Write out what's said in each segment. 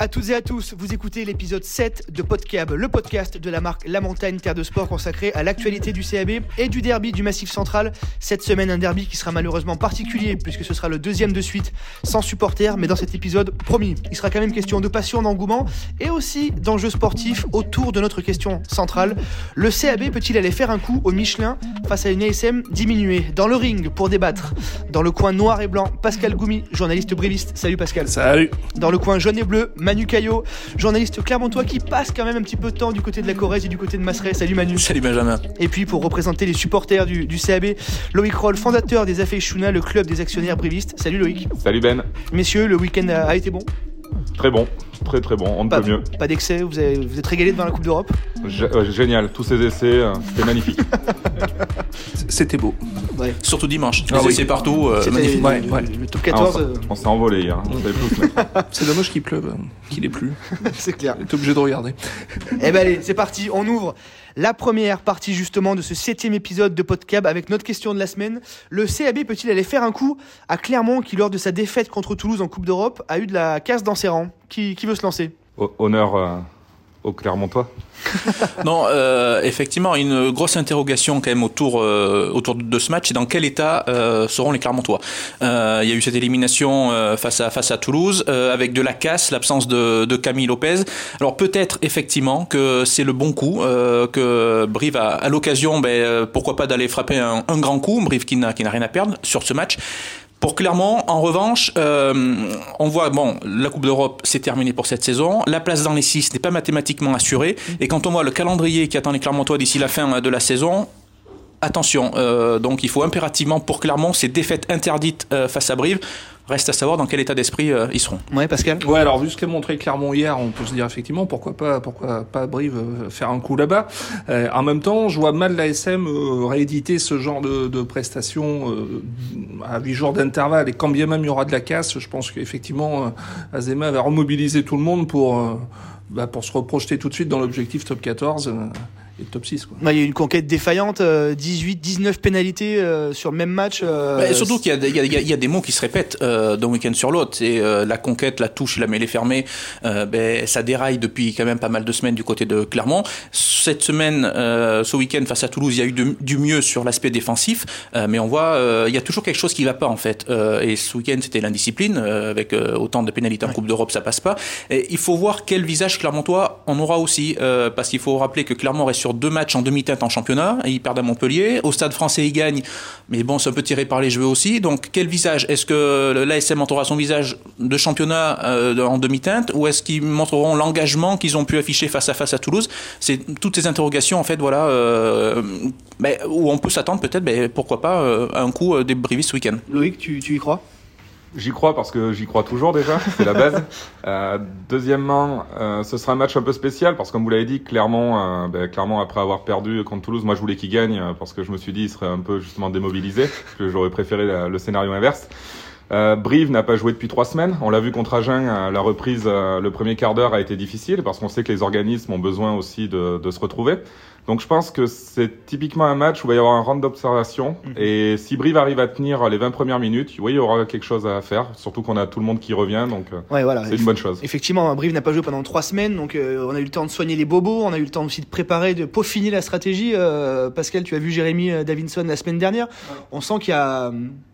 à toutes et à tous. Vous écoutez l'épisode 7 de Podcab, le podcast de la marque La Montagne Terre de Sport consacré à l'actualité du CAB et du derby du Massif Central. Cette semaine, un derby qui sera malheureusement particulier puisque ce sera le deuxième de suite sans supporters. Mais dans cet épisode, promis, il sera quand même question de passion, d'engouement et aussi d'enjeux sportifs autour de notre question centrale. Le CAB peut-il aller faire un coup au Michelin face à une ASM diminuée? Dans le ring pour débattre. Dans le coin noir et blanc, Pascal Goumi, journaliste briviste. Salut Pascal. Salut. Dans le coin jaune et bleu, Manu Caillot, journaliste clermontois qui passe quand même un petit peu de temps du côté de la Corrèze et du côté de Masseret. Salut Manu. Salut Benjamin. Et puis pour représenter les supporters du, du CAB, Loïc Roll, fondateur des Affaires Chouna, le club des actionnaires brivistes. Salut Loïc. Salut Ben. Messieurs, le week-end a, a été bon? Très bon, très très bon, on ne Pas, peut mieux. pas d'excès, vous, avez- vous êtes régalé devant la Coupe d'Europe? Euh, génial, tous ces essais, euh, c'était magnifique. C'était beau. Ouais. Surtout dimanche. Ah Les oui. essais partout, euh, magnifique. Ouais, le, ouais. le top Ah, on 14, s'en- euh, on s'est envolé hier, on savait plus se mettre. C'est dommage qu'il pleuve, qu'il ait plu. c'est clair. T'es obligé de regarder. Eh ben allez, c'est parti, on ouvre la première partie justement de ce septième épisode de Podcab avec notre question de la semaine. Le CAB peut-il aller faire un coup à Clermont qui, lors de sa défaite contre Toulouse en Coupe d'Europe, a eu de la casse dans ses rangs? Qui, veut se lancer? Ho- Honneur euh, au Clermontois. Non, euh, effectivement, une grosse interrogation quand même autour euh, autour de ce match. C'est dans quel état euh, seront les Clermontois Euh, Il y a eu cette élimination euh, face à face à Toulouse euh, avec de la casse, l'absence de, de Camille Lopez. Alors peut-être effectivement que c'est le bon coup que Brive a à l'occasion, ben, pourquoi pas d'aller frapper un, un grand coup. Brive qui n'a rien à perdre sur ce match. Pour Clermont, en revanche, euh, on voit, bon, la Coupe d'Europe, c'est terminé pour cette saison. La place dans les six n'est pas mathématiquement assurée. Et quand on voit le calendrier qui attend les Clermontois d'ici la fin de la saison, attention. euh, donc il faut impérativement, pour Clermont, ces défaites interdites euh, face à Brive. Reste à savoir dans quel état d'esprit euh, ils seront. Ouais, Pascal? Ouais, alors vu ce qu'a montré Clermont hier, on peut se dire effectivement pourquoi pas, pourquoi pas Brive euh, faire un coup là-bas? Euh, en même temps, je vois mal l'ASM euh, rééditer ce genre de, de prestations euh, à huit jours d'intervalle. Et quand bien même il y aura de la casse, je pense qu'effectivement euh, Azema va remobiliser tout le monde pour euh, bah, pour se reprojeter tout de suite dans l'objectif top 14 euh, et top 6. Quoi. Ouais, Il y a eu une conquête défaillante, euh, 18, 19 pénalités euh, sur le même match. euh, Bah, et surtout qu'il y, a des- y y y a mots qui se répètent euh, d'un week-end sur l'autre. Euh, la conquête, la touche, la mêlée fermée. euh, ben, ça déraille depuis quand même pas mal de semaines du côté de Clermont. Cette semaine, euh, ce week-end face à Toulouse, il y a eu de- du mieux sur l'aspect défensif, euh, mais on voit euh, il y a toujours quelque chose qui va pas en fait. Euh, et ce week-end, c'était l'indiscipline euh, avec euh, autant de pénalités en Coupe d'Europe, ça passe pas. Et il faut voir quel visage clermontois on aura aussi, euh, parce qu'il faut rappeler que Clermont reste sur deux matchs en demi-teinte en championnat. Et ils perdent à Montpellier. Au Stade Français, ils gagnent, mais bon, c'est un peu tiré par les cheveux aussi. Donc, quel visage? Est-ce que l'ASM montrera son visage de championnat euh, en demi-teinte, ou est-ce qu'ils montreront l'engagement qu'ils ont pu afficher face à face à Toulouse? C'est toutes ces interrogations, en fait, voilà, euh, ben, où on peut s'attendre peut-être, ben, pourquoi pas, euh, à un coup des ce week-end. Loïc, tu y crois? J'y crois parce que j'y crois toujours déjà, c'est la base. Euh, deuxièmement, euh, ce sera un match un peu spécial parce que comme vous l'avez dit, Clermont, euh, ben, Clermont après avoir perdu contre Toulouse, moi je voulais qu'il gagne euh, parce que je me suis dit il serait un peu justement démobilisé, que j'aurais préféré la- le scénario inverse. Euh, Brive n'a pas joué depuis trois semaines. On l'a vu contre Agen, euh, la reprise, le premier quart d'heure a été difficile parce qu'on sait que les organismes ont besoin aussi de, de se retrouver. Donc je pense que c'est typiquement un match où il va y avoir un round d'observation. Mhm. Et si Brive arrive à tenir les 20 premières minutes, oui, il y aura quelque chose à faire. Surtout qu'on a tout le monde qui revient, donc euh, Ouais, voilà. c'est une bonne chose. Effectivement, Brive n'a pas joué pendant trois semaines, donc euh, on a eu le temps de soigner les bobos, on a eu le temps aussi de préparer, de peaufiner la stratégie. Euh, Pascal, tu as vu Jérémy Davinson la semaine dernière. On sent qu'il y a.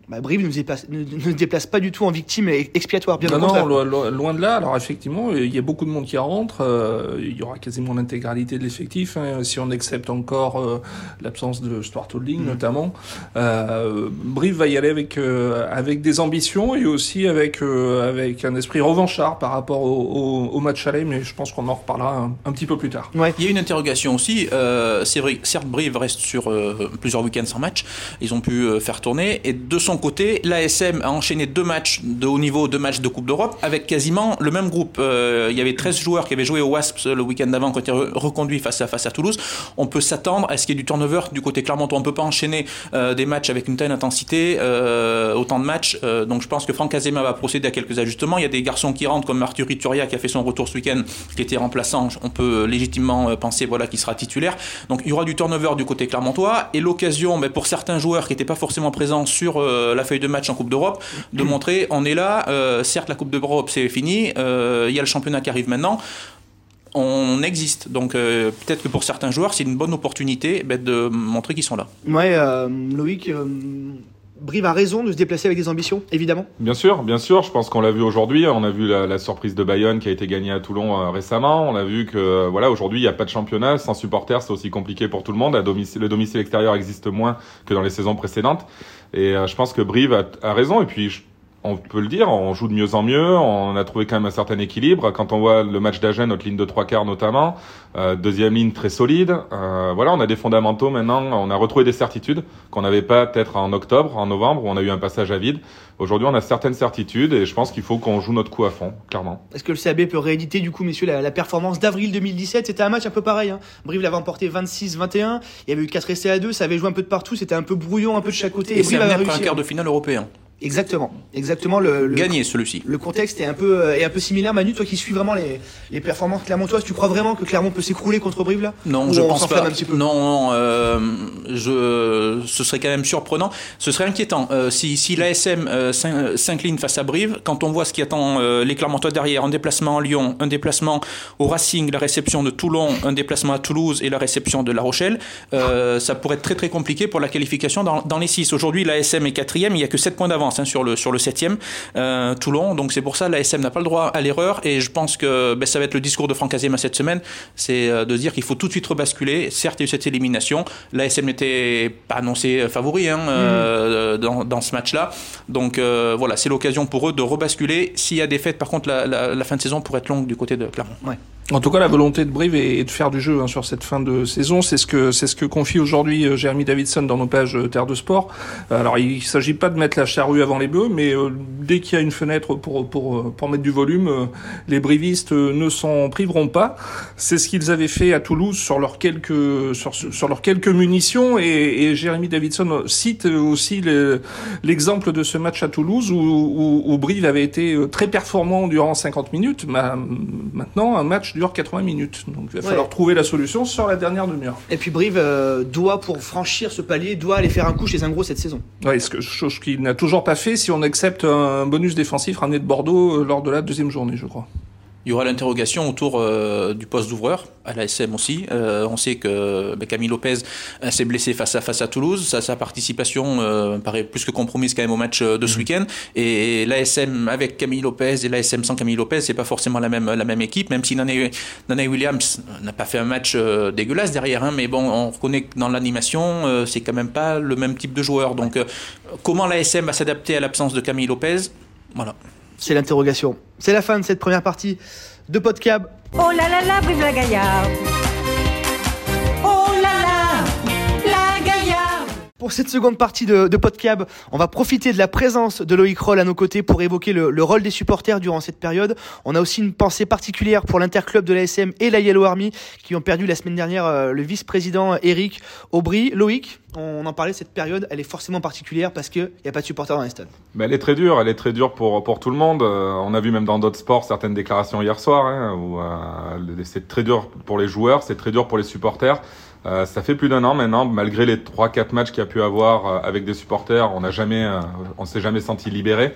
Bah, Brive ne, se déplace, ne, ne se déplace pas du tout en victime expiatoire, bien Non, au contraire. non, lo- lo- loin de là. Alors effectivement, il y a beaucoup de monde qui rentre. euh, il y aura quasiment l'intégralité de l'effectif, hein, si on accepte encore euh, l'absence de Stuart Holding Mhm. notamment. Euh, Brive va y aller avec euh, avec des ambitions et aussi avec euh, avec un esprit revanchard par rapport au, au, au match aller. Mais je pense qu'on en reparlera un, un petit peu plus tard. Ouais. Il y a une interrogation aussi. Euh, c'est vrai, certes, Brive reste sur euh, plusieurs week-ends sans match. Ils ont pu euh, faire tourner. Et de son côté, l'ASM a enchaîné deux matchs de haut niveau, deux matchs de Coupe d'Europe, avec quasiment le même groupe. Euh, il y avait 13 joueurs qui avaient joué au Wasps le week-end d'avant, qui ont été re- reconduits face à, face à Toulouse. On peut s'attendre à ce qu'il y ait du turnover du côté Clermontois. On ne peut pas enchaîner euh, des matchs avec une telle intensité, euh, autant de matchs. Donc je pense que Franck Azema va procéder à quelques ajustements. Il y a des garçons qui rentrent, comme Arthur Ituria, qui a fait son retour ce week-end, qui était remplaçant. On peut légitimement penser voilà, qu'il sera titulaire. Donc il y aura du turnover du côté clermontois. Et l'occasion, ben, pour certains joueurs qui n'étaient pas forcément présents sur la feuille de match en Coupe d'Europe, de montrer on est là. certes, la Coupe d'Europe c'est fini. Il y a le championnat qui arrive maintenant on existe. Donc peut-être que pour certains joueurs, c'est une bonne opportunité ben, de montrer qu'ils sont là. Ouais, Loïc, Brive a raison de se déplacer avec des ambitions, évidemment. Bien sûr, bien sûr. Je pense qu'on l'a vu aujourd'hui. On a vu la, surprise de Bayonne qui a été gagnée à Toulon euh, récemment. On a vu que voilà, aujourd'hui, il n'y a pas de championnat. Sans supporters, c'est aussi compliqué pour tout le monde. À domicile, le domicile extérieur existe moins que dans les saisons précédentes. Et euh, je pense que Brive a, a raison. Et puis, on peut le dire, on joue de mieux en mieux, on a trouvé quand même un certain équilibre. Quand on voit le match d'Agen, notre ligne de trois quarts notamment, euh, deuxième ligne très solide. Euh, voilà, on a des fondamentaux maintenant, on a retrouvé des certitudes qu'on n'avait pas peut-être en octobre, en novembre, où on a eu un passage à vide. Aujourd'hui, on a certaines certitudes et je pense qu'il faut qu'on joue notre coup à fond, clairement. Est-ce que le CAB peut rééditer du coup, messieurs, la, performance d'avril 2017 C'était un match un peu pareil. Hein. Brive l'avait emporté 26-21. Il y avait eu 4 essais à 2, ça avait joué un peu de partout, c'était un peu brouillon, un peu de chaque côté. Et, et c'est un quart de finale européen. Exactement, exactement. Le, Gagner celui-ci. Le contexte est un peu euh, est un peu similaire. Manu, toi qui suis vraiment les, les performances clermontoises, tu crois vraiment que Clermont peut s'écrouler contre Brive là? Non, je pense pas. Un petit peu? Non, non euh, je, ce serait quand même surprenant. Ce serait inquiétant euh, si, si l'ASM euh, s'incline face à Brive. Quand on voit ce qui attend les Clermontois derrière, un déplacement à Lyon, un déplacement au Racing, la réception de Toulon, un déplacement à Toulouse et la réception de La Rochelle, ça pourrait être très très compliqué pour la qualification dans, dans les six. Aujourd'hui, l'ASM est quatrième, il y a que 7 points d'avance Hein, sur le sur le septième euh, Toulon. Donc c'est pour ça la SM n'a pas le droit à l'erreur et je pense que ben, ça va être le discours de Franck Azema cette semaine, c'est euh, de dire qu'il faut tout de suite rebasculer. Certes, il y a eu cette élimination. La SM n'était pas annoncé favori hein, euh, dans, dans, ce match-là. Donc voilà, c'est l'occasion pour eux de rebasculer. S'il y a des fêtes, par contre, la, la, fin de saison pourrait être longue du côté de Clermont. Ouais. En tout cas, la volonté de Brive est de faire du jeu hein, sur cette fin de saison. C'est ce que c'est ce que confie aujourd'hui euh, Jérémy Davidson dans nos pages euh, Terre de Sport. Alors, il s'agit pas de mettre la charrue avant les bœufs, mais euh, dès qu'il y a une fenêtre pour pour pour mettre du volume, les brivistes ne s'en priveront pas. C'est ce qu'ils avaient fait à Toulouse sur leurs quelques sur, sur leurs quelques munitions. Et, et Jérémy Davidson cite aussi l'exemple de ce match à Toulouse où, où, où, Brive avait été très performant durant 50 minutes. Maintenant, un match dure 80 minutes. Donc il va falloir trouver la solution sur la dernière demi-heure. Et puis Brive euh, doit, pour franchir ce palier, doit aller faire un coup chez un gros cette saison. Oui, ce que, chose qu'il n'a toujours pas fait si on accepte un bonus défensif ramené de Bordeaux euh, lors de la deuxième journée, je crois. Il y aura l'interrogation autour euh, du poste d'ouvreur, à l'ASM aussi. Euh, on sait que ben, Camille Lopez euh, s'est blessé face à, face à Toulouse. Sa, sa participation paraît plus que compromise quand même au match de ce mhm. week-end. Et, l'ASM avec Camille Lopez et l'ASM sans Camille Lopez, c'est pas forcément la même, la même équipe, même si Nana, Williams n'a pas fait un match dégueulasse derrière. Hein, mais bon, on reconnaît que dans l'animation, c'est quand même pas le même type de joueur. Donc, comment l'ASM va s'adapter à l'absence de Camille Lopez? Voilà. C'est l'interrogation. C'est la fin de cette première partie de Podcab. Oh là là là, vive la Gaillarde Pour cette seconde partie de, de, Podcab, on va profiter de la présence de Loïc Roll à nos côtés pour évoquer le, rôle des supporters durant cette période. On a aussi une pensée particulière pour l'interclub de l'ASM et la Yellow Army qui ont perdu la semaine dernière euh, le vice-président Eric Aubry. Loïc, on en parlait, cette période, elle est forcément particulière parce qu'il n'y a pas de supporters dans les stades. Mais elle est très dure, elle est très dure pour, pour tout le monde. Euh, on a vu même dans d'autres sports certaines déclarations hier soir hein, où euh, c'est très dur pour les joueurs, c'est très dur pour les supporters. Euh, ça fait plus d'un an maintenant, malgré les 3-4 matchs qu'il y a pu avoir avec des supporters, on n'a jamais, on s'est jamais senti libéré.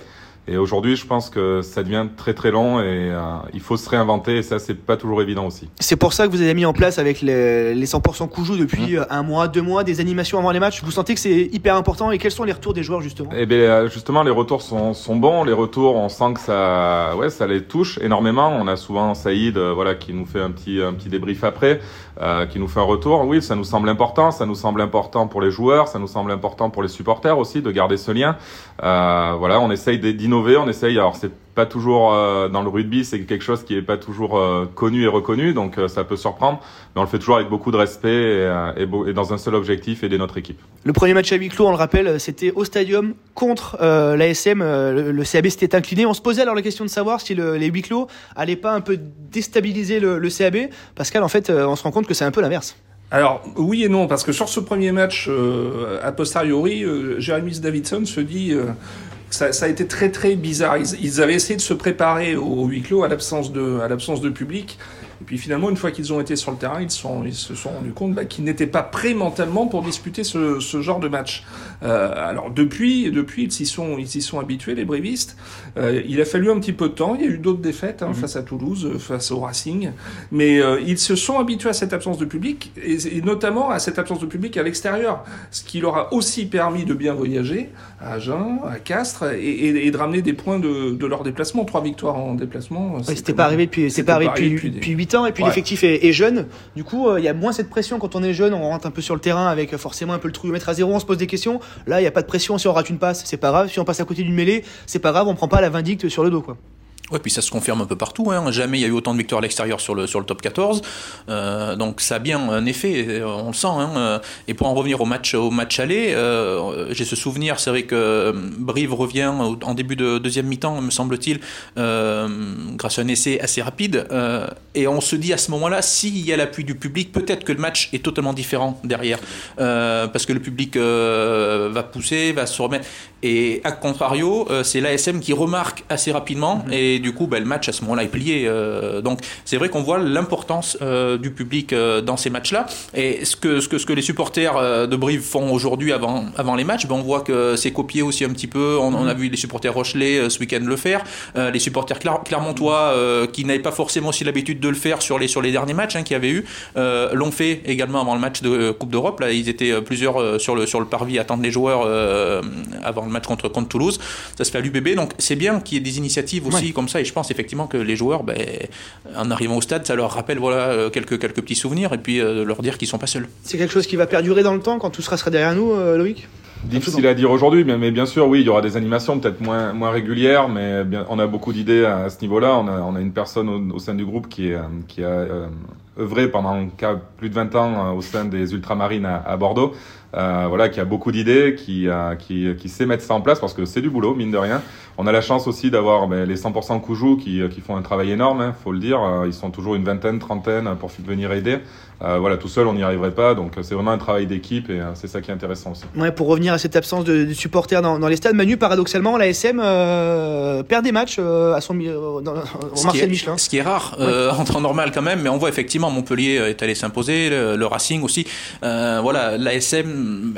Et aujourd'hui, je pense que ça devient très très long et euh, il faut se réinventer et ça, c'est pas toujours évident aussi. C'est pour ça que vous avez mis en place avec les, les 100% Coujou depuis mmh. un mois, deux mois, des animations avant les matchs. Vous sentez que c'est hyper important et quels sont les retours des joueurs justement? Eh bien, justement, les retours sont, sont bons. Les retours, on sent que ça, ouais, ça les touche énormément. On a souvent Saïd, voilà, qui nous fait un petit, un petit débrief après, euh, qui nous fait un retour. Oui, ça nous semble important. Ça nous semble important pour les joueurs. Ça nous semble important pour les supporters aussi de garder ce lien. Euh, voilà, on essaye d'innover, on essaye. Alors c'est pas toujours euh, dans le rugby, c'est quelque chose qui est pas toujours euh, connu et reconnu, donc euh, ça peut surprendre, mais on le fait toujours avec beaucoup de respect et, et, et, dans un seul objectif, aider notre équipe. Le premier match à huis clos, on le rappelle, c'était au Stadium contre l'ASM. Le, le, CAB s'était incliné. On se posait alors la question de savoir si le, les huis clos allaient pas un peu déstabiliser le, le CAB. Pascal, en fait, on se rend compte que c'est un peu l'inverse. Alors oui et non, parce que sur ce premier match, euh, a posteriori, euh, Jeremy Davidson se dit euh, ça, ça, a été très très bizarre. Ils, ils, avaient essayé de se préparer au huis clos à l'absence de, à l'absence de public. Et puis finalement, une fois qu'ils ont été sur le terrain, ils, sont, ils se sont rendus compte bah, qu'ils n'étaient pas prêts mentalement pour disputer ce, ce genre de match. Euh, alors depuis, depuis ils s'y sont, ils s'y sont habitués, les brévistes. Euh, il a fallu un petit peu de temps. Il y a eu d'autres défaites hein, Mhm. face à Toulouse, face au Racing, mais euh, ils se sont habitués à cette absence de public et, et notamment à cette absence de public à l'extérieur, ce qui leur a aussi permis de bien voyager à Agen, à Castres et, et- et de ramener des points de, de leur déplacement. Trois victoires en déplacement. Ouais, c'était pas arrivé depuis, c'est pas arrivé depuis, depuis des- depuis 8 ans et puis Ouais. l'effectif est, est jeune. Du coup, euh, il y a moins cette pression quand on est jeune, on rentre un peu sur le terrain avec euh, forcément un peu le trouillomètre à zéro, on se pose des questions. Là, il y a pas de pression si on rate une passe, c'est pas grave. Si on passe à côté d'une mêlée, c'est pas grave, on prend pas la vindicte sur le dos quoi. Ouais, puis ça se confirme un peu partout. Hein. Jamais il y a eu autant de victoires à l'extérieur sur le, sur le top 14. Euh, donc ça a bien un effet, on le sent. Hein. Et pour en revenir au match, au match aller, euh, j'ai ce souvenir, c'est vrai que euh, Brive revient en début de deuxième mi-temps, me semble-t-il, euh, grâce à un essai assez rapide. Et on se dit à ce moment-là, s'il y a l'appui du public, peut-être que le match est totalement différent derrière. Parce que le public va pousser, va se remettre. Et à contrario, c'est l'ASM qui remarque assez rapidement et du coup, ben, le match à ce moment-là est plié. euh, donc c'est vrai qu'on voit l'importance euh, du public euh, dans ces matchs-là. Et ce que, ce que, ce que les supporters de Brive font aujourd'hui avant, avant les matchs, ben, on voit que c'est copié aussi un petit peu. On, on a vu les supporters Rochelet euh, ce week-end le faire, les supporters Cler- Clermontois qui n'avaient pas forcément aussi l'habitude de le faire sur les, sur les derniers matchs hein, qu'il y avait eu, l'ont fait également avant le match de Coupe d'Europe. Là, ils étaient plusieurs sur, le, sur le parvis à attendre les joueurs avant le match contre, contre Toulouse. Ça se fait à l'UBB, donc c'est bien qu'il y ait des initiatives aussi comme ça. Et je pense effectivement que les joueurs, ben, en arrivant au stade, ça leur rappelle voilà, euh, quelques, quelques petits souvenirs et puis euh, leur dire qu'ils sont pas seuls. C'est quelque chose qui va perdurer dans le temps quand tout sera, sera derrière nous, euh, Loïc? Difficile à dire aujourd'hui, mais, mais bien sûr, oui, il y aura des animations peut-être moins, moins régulières, mais bien, on a beaucoup d'idées à, ce niveau-là. On a, on a une personne au, au sein du groupe qui, est, euh, qui a euh, œuvré pendant plus de 20 ans euh, au sein des Ultramarines à, à Bordeaux, euh, voilà, qui a beaucoup d'idées, qui, euh, qui, qui sait mettre ça en place parce que c'est du boulot, mine de rien. On a la chance aussi d'avoir ben, les 100% Coujou qui, qui font un travail énorme, hein, faut le dire. Euh, Ils sont toujours une vingtaine, trentaine pour venir aider. Euh, voilà, tout seul, on n'y arriverait pas. Donc, c'est vraiment un travail d'équipe et euh, c'est ça qui est intéressant aussi. Ouais, pour revenir à cette absence de, de supporters dans, dans les stades, Manu, paradoxalement, l'ASM euh, perd des matchs euh, à son, euh, dans, au Marcel est, Michelin. ce qui est rare euh, en temps normal quand même, mais on voit effectivement Montpellier euh, est allé s'imposer, le, le Racing aussi. Euh, voilà, l'ASM,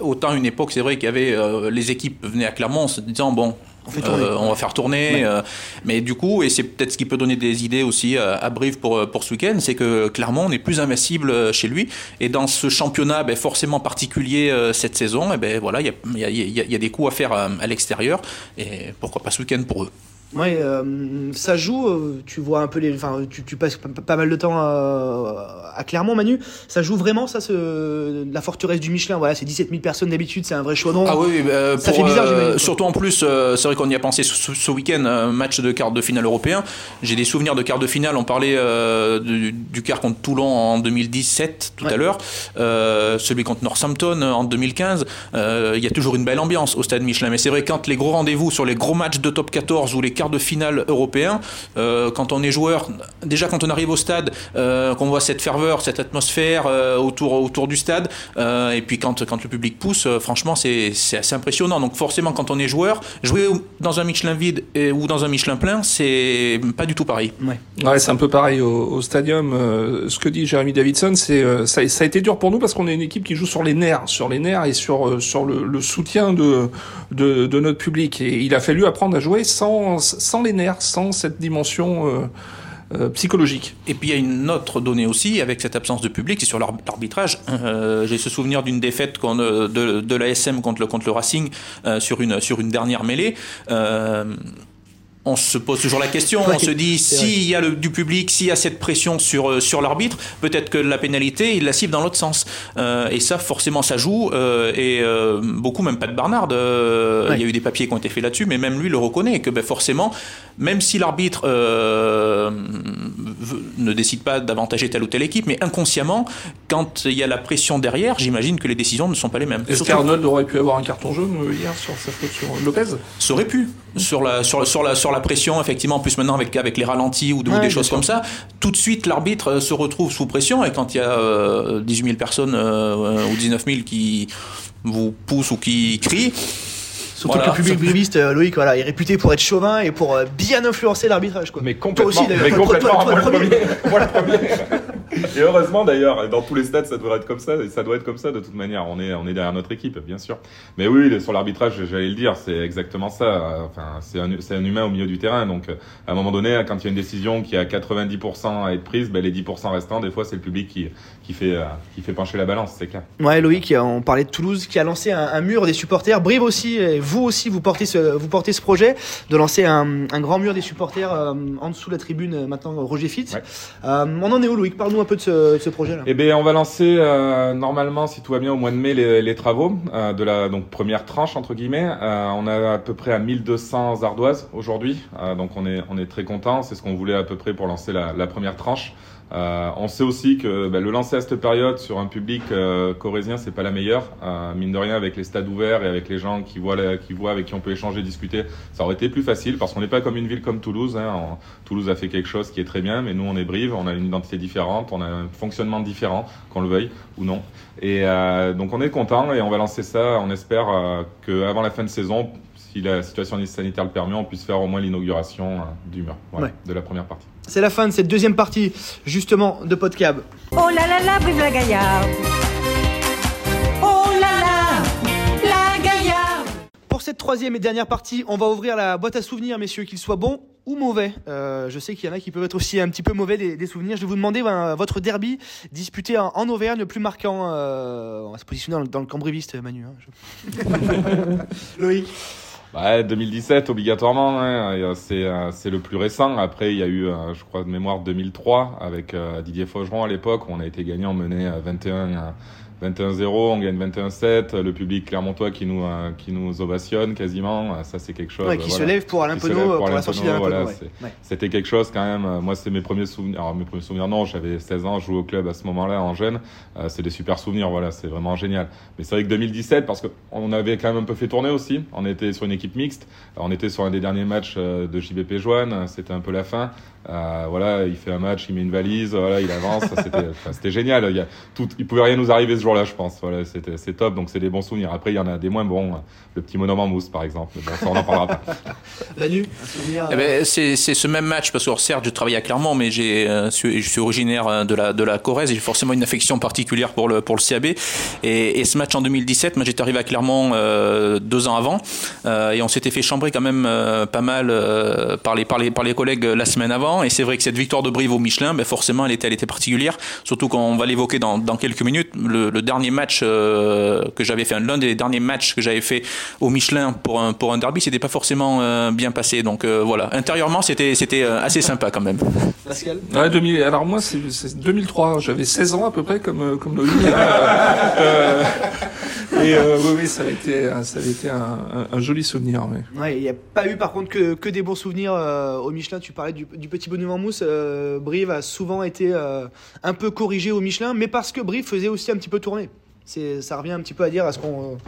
autant une époque, c'est vrai qu'il y avait euh, les équipes venaient à Clermont en se disant bon. Fait tourner. euh, on va faire tourner, Ouais. euh, mais du coup, et c'est peut-être ce qui peut donner des idées aussi à, à Brive pour, euh, pour ce week-end, c'est que Clermont est plus invincible euh, chez lui, et dans ce championnat ben, forcément particulier euh, cette saison, et ben voilà, il y a, il y, a, il y a- il y a des coups à faire euh, à l'extérieur, et pourquoi pas ce week-end pour eux. Ouais, euh, ça joue. euh, tu vois un peu les. Enfin, tu, tu passes pas, mal de temps à, à Clermont, Manu. Ça joue vraiment, ça, ce, la forteresse du Michelin. Voilà, c'est 17 000 personnes d'habitude, c'est un vrai chaudron. Ah oui, euh, Ça pour, fait bizarre, euh. Surtout en plus, euh, c'est vrai qu'on y a pensé ce, week-end, un match de quart de finale européen. J'ai des souvenirs de quart de finale. On parlait euh, du, du quart contre Toulon en 2017 tout Ouais. à l'heure, euh, celui contre Northampton en 2015. Euh, Il y a toujours une belle ambiance au stade Michelin. Mais c'est vrai quand les gros rendez-vous sur les gros matchs de top 14 ou les quarts de finale européens, euh, quand on est joueur, déjà quand on arrive au stade, euh, qu'on voit cette ferveur, cette atmosphère euh, autour autour du stade, euh, et puis quand quand le public pousse, euh, franchement c'est c'est assez impressionnant. Donc forcément quand on est joueur, jouer dans un Michelin vide et, ou dans un Michelin plein, c'est pas du tout pareil. Ouais. Ouais, c'est un peu pareil au, au stadium. Euh, ce que dit Jérémy Davidson, c'est euh, ça, ça a été dur pour nous parce qu'on est une équipe qui joue sur les nerfs, sur les nerfs et sur euh, sur le, le soutien de, de de notre public. Et il a fallu apprendre à jouer sans sans les nerfs, sans cette dimension euh, euh, psychologique. Et puis il y a une autre donnée aussi avec cette absence de public, c'est sur l'ar- l'arbitrage. Euh, J'ai ce souvenir d'une défaite de, l'ASM contre le, Racing sur, une, dernière mêlée. On se pose toujours la question, on se dit s'il y a le, du public, s'il y a cette pression sur, euh, sur l'arbitre, peut-être que la pénalité, il la cible dans l'autre sens. Euh, et ça, forcément, ça joue. euh, et euh, beaucoup, même pas de Barnard, euh, Ouais. il y a eu des papiers qui ont été faits là-dessus, mais même lui le reconnaît, que ben, forcément, même si l'arbitre euh, ne décide pas d'avantager telle ou telle équipe, mais inconsciemment, quand il y a la pression derrière, j'imagine que les décisions ne sont pas les mêmes. Est-ce qu'Arnold aurait pu avoir un carton jaune euh, hier sur sa faute sur Lopez? Ça aurait pu sur la sur, sur la sur la pression effectivement en plus maintenant avec avec les ralentis ou, de- ou Ouais, des choses sûr. comme ça tout de suite l'arbitre euh, se retrouve sous pression et quand il y a euh, 18 000 personnes euh, ou 19 000 qui vous poussent ou qui crient Surtout Voilà. que le public briviste, euh, Loïc, voilà, est réputé pour être chauvin et pour euh, bien influencer l'arbitrage. Quoi. Mais Toi complètement, aussi, d'ailleurs. mais Toi- toi- complètement, toi- moi, toi le premier. premier. Moi, le premier. Et heureusement d'ailleurs, dans tous les stades, ça devrait être comme ça, et ça doit être comme ça de toute manière. On est, on est derrière notre équipe, bien sûr. Mais oui, sur l'arbitrage, j'allais le dire, c'est exactement ça. Enfin, c'est un, c'est un humain au milieu du terrain, donc euh, à un moment donné, quand il y a une décision qui a 90% à être prise, ben, les 10% restants, des fois, c'est le public qui, qui fait, euh, qui fait pencher la balance, c'est clair. Ouais, Loïc, on parlait de Toulouse qui a lancé un, un mur des supporters. Brive aussi, et vous aussi, vous portez ce, vous portez ce projet de lancer un, un grand mur des supporters euh, en dessous de la tribune, maintenant Roger Fitz. Ouais. Euh, on en est où, Loïc? Parle-nous peu de ce, de ce projet-là. Eh bien, on va lancer euh, normalement, si tout va bien, au mois de mai les, les travaux euh, de la donc première tranche entre guillemets. Euh, on a à peu près à 1200 ardoises aujourd'hui, Euh, donc on est on est très content. C'est ce qu'on voulait à peu près pour lancer la, la première tranche. Euh, on sait aussi que bah, le lancer à cette période sur un public euh, corésien, c'est pas la meilleure. Euh, mine de rien, avec les stades ouverts et avec les gens qui voient, la- qui voient avec qui on peut échanger, discuter, ça aurait été plus facile parce qu'on n'est pas comme une ville comme Toulouse. Hein. Toulouse a fait quelque chose qui est très bien, mais nous on est Brive, on a une identité différente, on a un fonctionnement différent, qu'on le veuille ou non. Et euh, donc on est content et on va lancer ça. On espère euh, qu'avant la fin de saison, si la situation sanitaire le permet, on puisse faire au moins l'inauguration euh, du mur, voilà, Ouais. de la première partie. C'est la fin de cette deuxième partie, justement, de Podcab. Oh là là là, vive la Gaillarde. Oh là là, la Gaillarde. Pour cette troisième et dernière partie, on va ouvrir la boîte à souvenirs, messieurs, qu'ils soient bons ou mauvais. Euh, je sais qu'il y en a qui peuvent être aussi un petit peu mauvais des, des souvenirs. Je vais vous demander ben, votre derby disputé en, en Auvergne le plus marquant. Euh, on va se positionner dans, le- dans le cambriviste, Manu. hein, je- Loïc. Ouais, 2017 obligatoirement, hein, euh, c'est le plus récent. Après, il y a eu, euh, je crois de mémoire, 2003 avec euh, Didier Faugeron à l'époque où on a été gagnant, euh, 21 euh, 21-0, on gagne 21-7. Le public clermontois qui nous euh, qui nous ovationne quasiment, euh, ça c'est quelque chose. Ouais, qui se lève pour Alain Penaud, pour pour, la sortie d'Alain voilà, ouais. C'était quelque chose quand même. euh, Moi, c'est mes premiers souvenirs. Alors, mes premiers souvenirs, non, j'avais 16 ans, je jouais au club à ce moment-là, en jeune. Euh, c'est des super souvenirs, voilà, c'est vraiment génial. Mais c'est vrai que 2017, parce qu'on avait quand même un peu fait tourner aussi. On était sur une équipe mixte. On était sur un des derniers matchs de JBP Joanne. C'était un peu la fin. Euh, voilà, il fait un match, il met une valise, voilà, il avance. C'était, génial. Il y a tout, il pouvait rien nous arriver ce jour-là, je pense. Voilà, c'était, c'est top. Donc, c'est des bons souvenirs. Après, il y en a des moins bons. Le petit bonhomme en mousse, par exemple. Mais bon, ça, on n'en parlera pas. Manu, un souvenir. Eh ben, c'est c'est ce même match parce que certes je travaille à Clermont mais j'ai euh, je suis originaire euh, de la de la Corrèze j'ai forcément une affection particulière pour le pour le CAB et, et ce match en 2017 moi j'étais arrivé à Clermont euh, deux ans avant euh, et on s'était fait chambrer quand même euh, pas mal euh, par les par les par les collègues la semaine avant et c'est vrai que cette victoire de Brive au Michelin ben forcément elle était elle était particulière surtout qu'on va l'évoquer dans dans quelques minutes le, le dernier match euh, que j'avais fait l'un des derniers matchs que j'avais fait au Michelin pour un pour un derby c'était pas forcément euh, bien passé donc euh, voilà intérieurement c'était c'était euh, assez sympa quand même Pascal? Ouais, 2000, alors moi, c'est c'est 2003. J'avais 16 ans à peu près, comme, comme Loïc. Euh, oui, oui, ça a été, ça été un, joli souvenir. Ouais, il n'y a pas eu par contre que, des bons souvenirs euh, au Michelin. Tu parlais du, petit bonhomme en mousse. euh, Brive a souvent été un peu corrigé au Michelin, mais parce que Brive faisait aussi un petit peu tourner. Ça revient un petit peu à dire à ce, qu'on,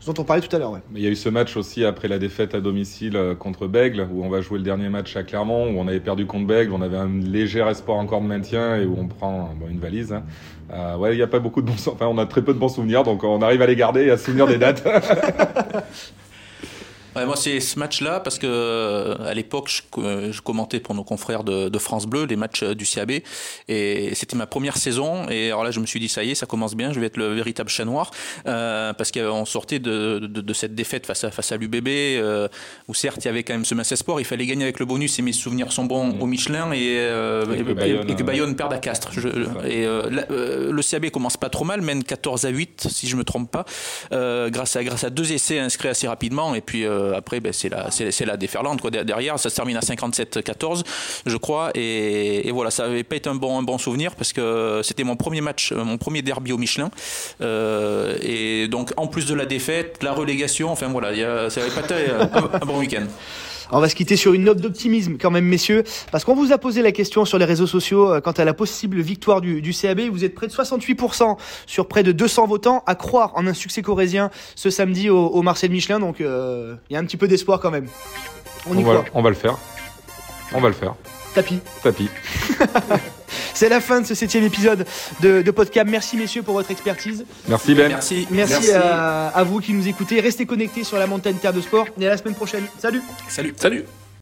ce dont on parlait tout à l'heure. Ouais. Mais il y a eu ce match aussi après la défaite à domicile euh, contre Bègle, où on va jouer le dernier match à Clermont, où on avait perdu contre Bègle, on avait un léger espoir encore de maintien et où on prend bon, une valise. hein. Euh, ouais, il n'y a pas beaucoup de bons, enfin, on a très peu de bons souvenirs, donc on arrive à les garder et à se souvenir des dates. Ouais, moi, c'est ce match-là parce que euh, à l'époque, je, euh, je commentais pour nos confrères de, de France Bleu les matchs euh, du CAB et c'était ma première saison. Et alors là, je me suis dit ça y est, ça commence bien, je vais être le véritable chat noir. Euh, parce qu'on sortait de, de, de cette défaite face à face à l'UBB euh, où certes il y avait quand même ce mince espoir, il fallait gagner avec le bonus et mes souvenirs sont bons au Michelin et, euh, Et que Bayonne, et que Bayonne perde à Castres. Je- et euh, le CAB commence pas trop mal, mène 14 à 8 si je me trompe pas, grâce à grâce à deux essais inscrits assez rapidement et puis après ben, c'est la c'est la déferlante quoi. Derrière ça se termine à 57-14 je crois et, voilà ça avait pas été un bon un bon souvenir parce que c'était mon premier match euh, mon premier derby au Michelin. Euh, et donc en plus de la défaite la relégation enfin voilà il y a- ça avait pas été euh, un bon week-end On va se quitter sur une note d'optimisme quand même, messieurs, parce qu'on vous a posé la question sur les réseaux sociaux euh, quant à la possible victoire du, du CAB. Vous êtes près de 68% sur près de 200 votants à croire en un succès corésien ce samedi au, au Marcel Michelin. Donc euh, il y a un petit peu d'espoir quand même. On y on, va, croit. on va le faire. On va le faire. Tapis. Tapis. C'est la fin de ce septième épisode de, de Podcab. Merci messieurs pour votre expertise. Merci Ben. Merci. Merci, À, à vous qui nous écoutez. Restez connectés sur la montagne Terre de Sport. Et à la semaine prochaine. Salut Salut. Salut